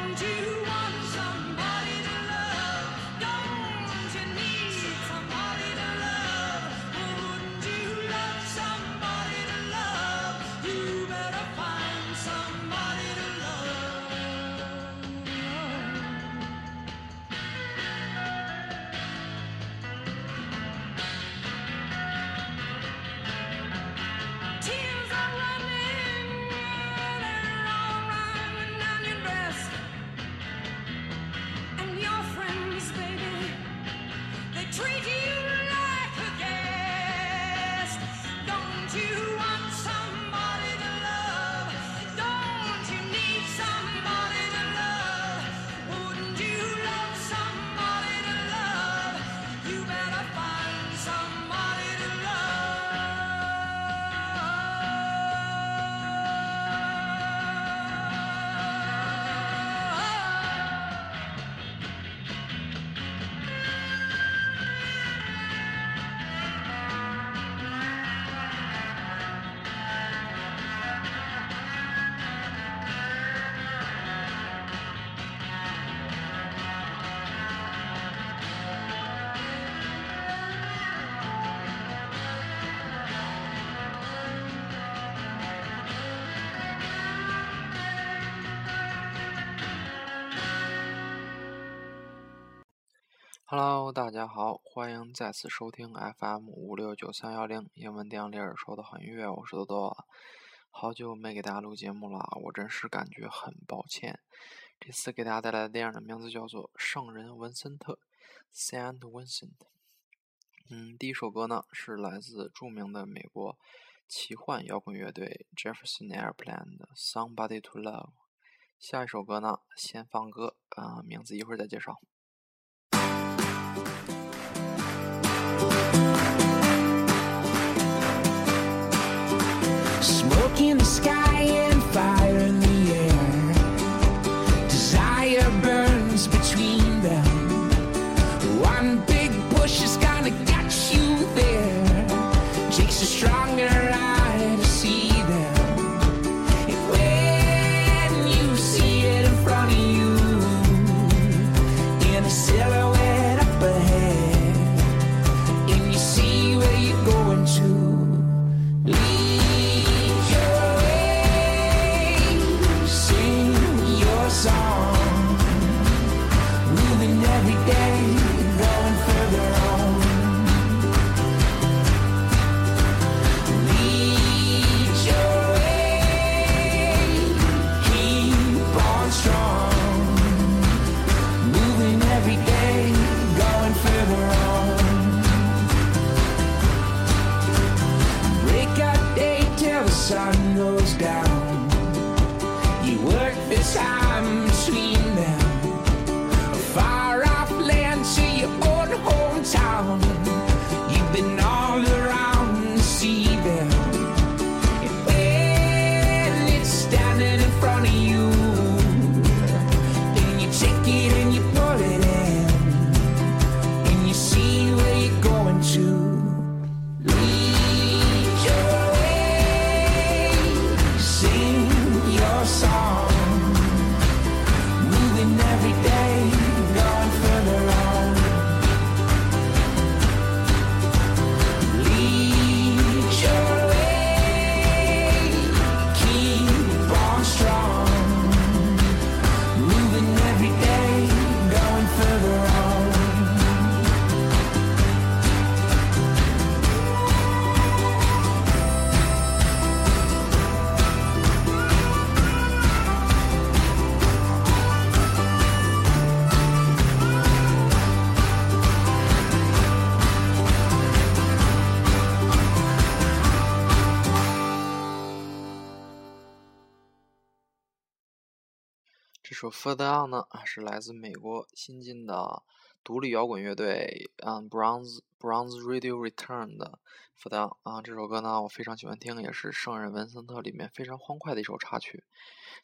around you. Hello，大家好，欢迎再次收听 FM 五六九三幺零英文电影里说的好音乐，我是多多。好久没给大家录节目了，我真是感觉很抱歉。这次给大家带来的电影的名字叫做《圣人文森特》（Saint Vincent）。嗯，第一首歌呢是来自著名的美国奇幻摇滚乐队 Jefferson Airplane 的《Somebody to Love》。下一首歌呢，先放歌啊，名字一会儿再介绍。sun goes down. You work the time between them.《Further On》呢，是来自美国新晋的独立摇滚乐队，嗯，Bronze Bronze Radio Return 的《Further On》啊，这首歌呢我非常喜欢听，也是《圣人文森特》里面非常欢快的一首插曲。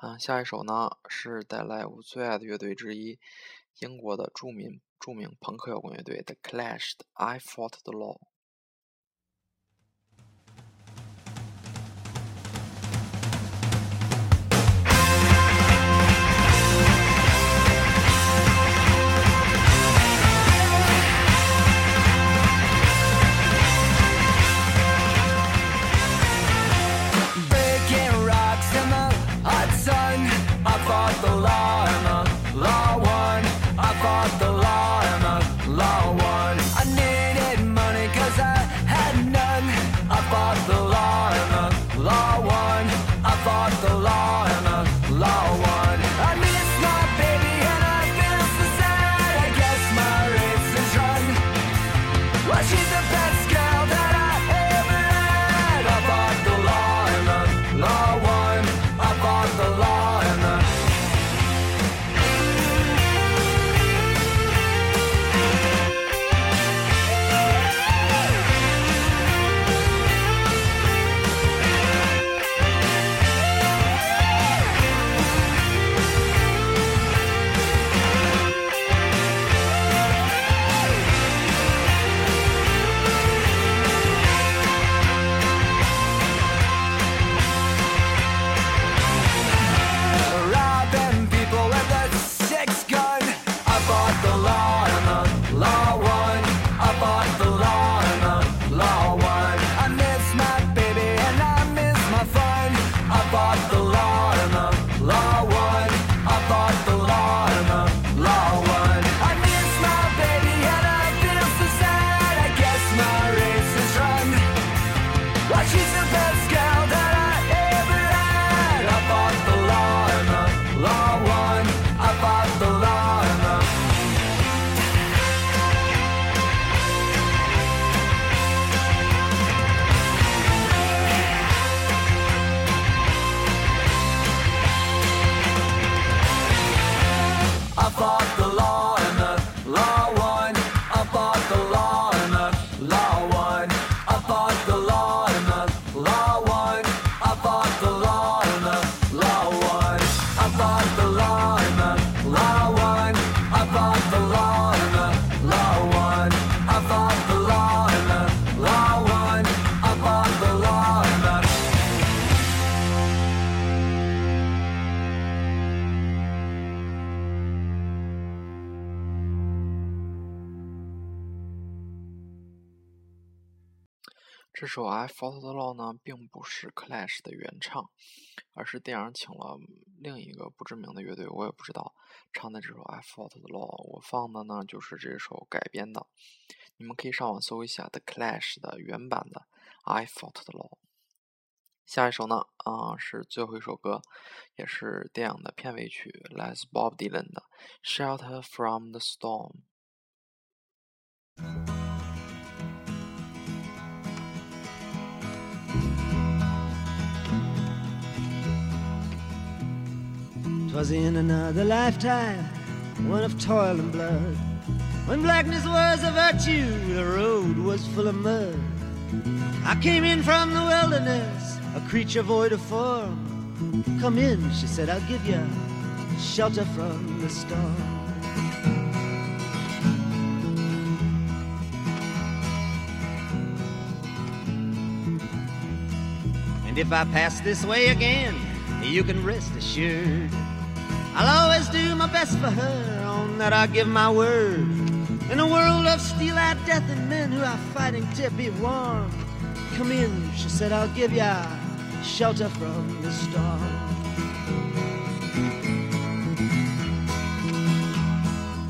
嗯，下一首呢是带来我最爱的乐队之一，英国的著名著名朋克摇滚乐队 The Clash 的《I Fought the Law》。首《I Fought the Law》呢，并不是 Clash 的原唱，而是电影请了另一个不知名的乐队，我也不知道唱的这首《I Fought the Law》。我放的呢就是这首改编的，你们可以上网搜一下 The Clash 的原版的《I Fought the Law》。下一首呢，啊、是最后一首歌，也是电影的片尾曲，来自 Bob Dylan 的《Shelter from the Storm》。'Twas in another lifetime, one of toil and blood. When blackness was a virtue, the road was full of mud. I came in from the wilderness, a creature void of form. Come in, she said, I'll give you shelter from the storm. And if I pass this way again, you can rest assured. I'll always do my best for her, on that I give my word. In a world of steel-eyed death and men who are fighting to be warm. Come in, she said, I'll give ya shelter from the storm.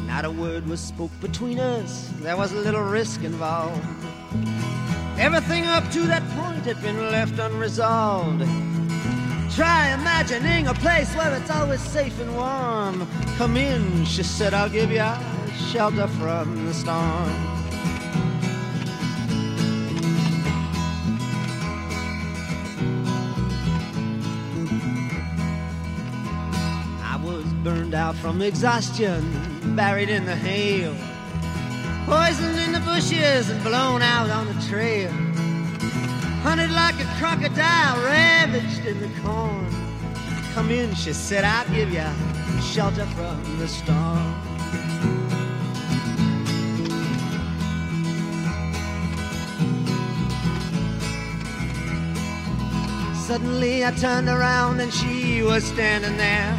Not a word was spoke between us, there was a little risk involved. Everything up to that point had been left unresolved. Try imagining a place where it's always safe and warm. Come in, she said, I'll give you shelter from the storm. I was burned out from exhaustion, buried in the hail, poisoned in the bushes and blown out on the trail. Hunted like a crocodile, ravaged in the corn. Come in, she said, I'll give you shelter from the storm. Suddenly I turned around and she was standing there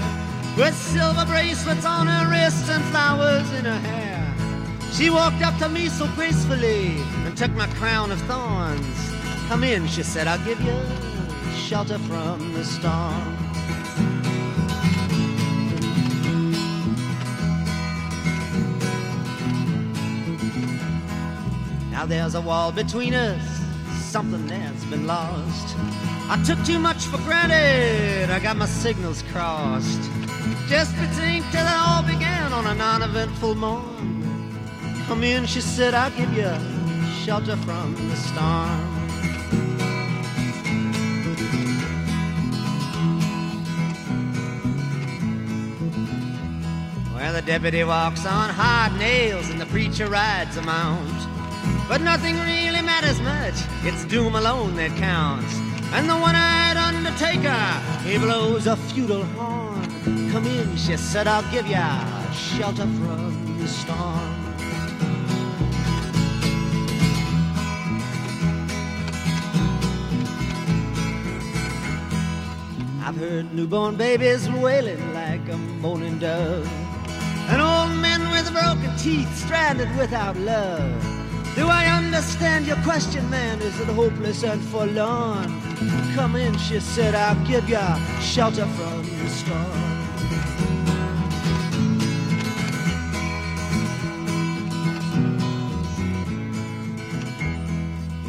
with silver bracelets on her wrists and flowers in her hair. She walked up to me so gracefully and took my crown of thorns. Come in, she said, I'll give you shelter from the storm. Now there's a wall between us, something that's been lost. I took too much for granted, I got my signals crossed. Just think till it all began on a non eventful morn. Come in, she said, I'll give you shelter from the storm. The deputy walks on hard nails and the preacher rides a mount. But nothing really matters much, it's doom alone that counts. And the one eyed undertaker, he blows a feudal horn. Come in, she said, I'll give ya shelter from the storm. I've heard newborn babies wailing like a moaning dove, and old men with broken teeth stranded without love. Do I understand your question, man? Is it hopeless and forlorn? Come in, she said, I'll give ya shelter from the storm.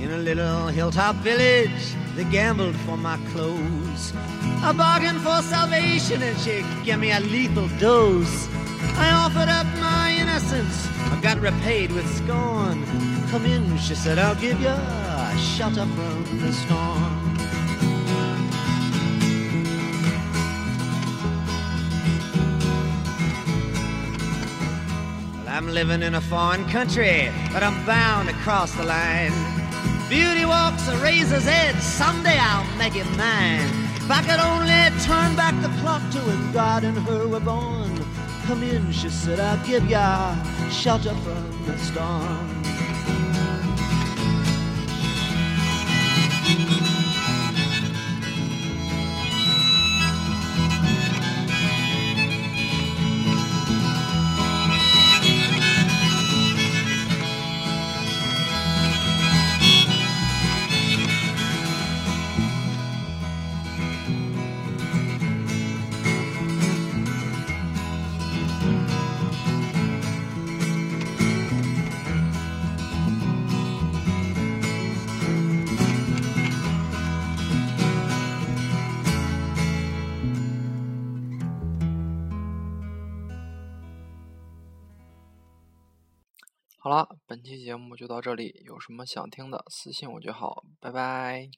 In a little hilltop village, they gambled for my clothes. I bargained for salvation and she gave me a lethal dose. I offered up my innocence, I got repaid with scorn. Come in, she said, I'll give you shelter from the storm. Well, I'm living in a foreign country, but I'm bound to cross the line. Beauty walks a razor's edge, someday I'll make it mine. If I could only turn back the clock to when God and her were born. Come in, she said, I'll give ya shelter from the storm. 好了，本期节目就到这里，有什么想听的私信我就好，拜拜。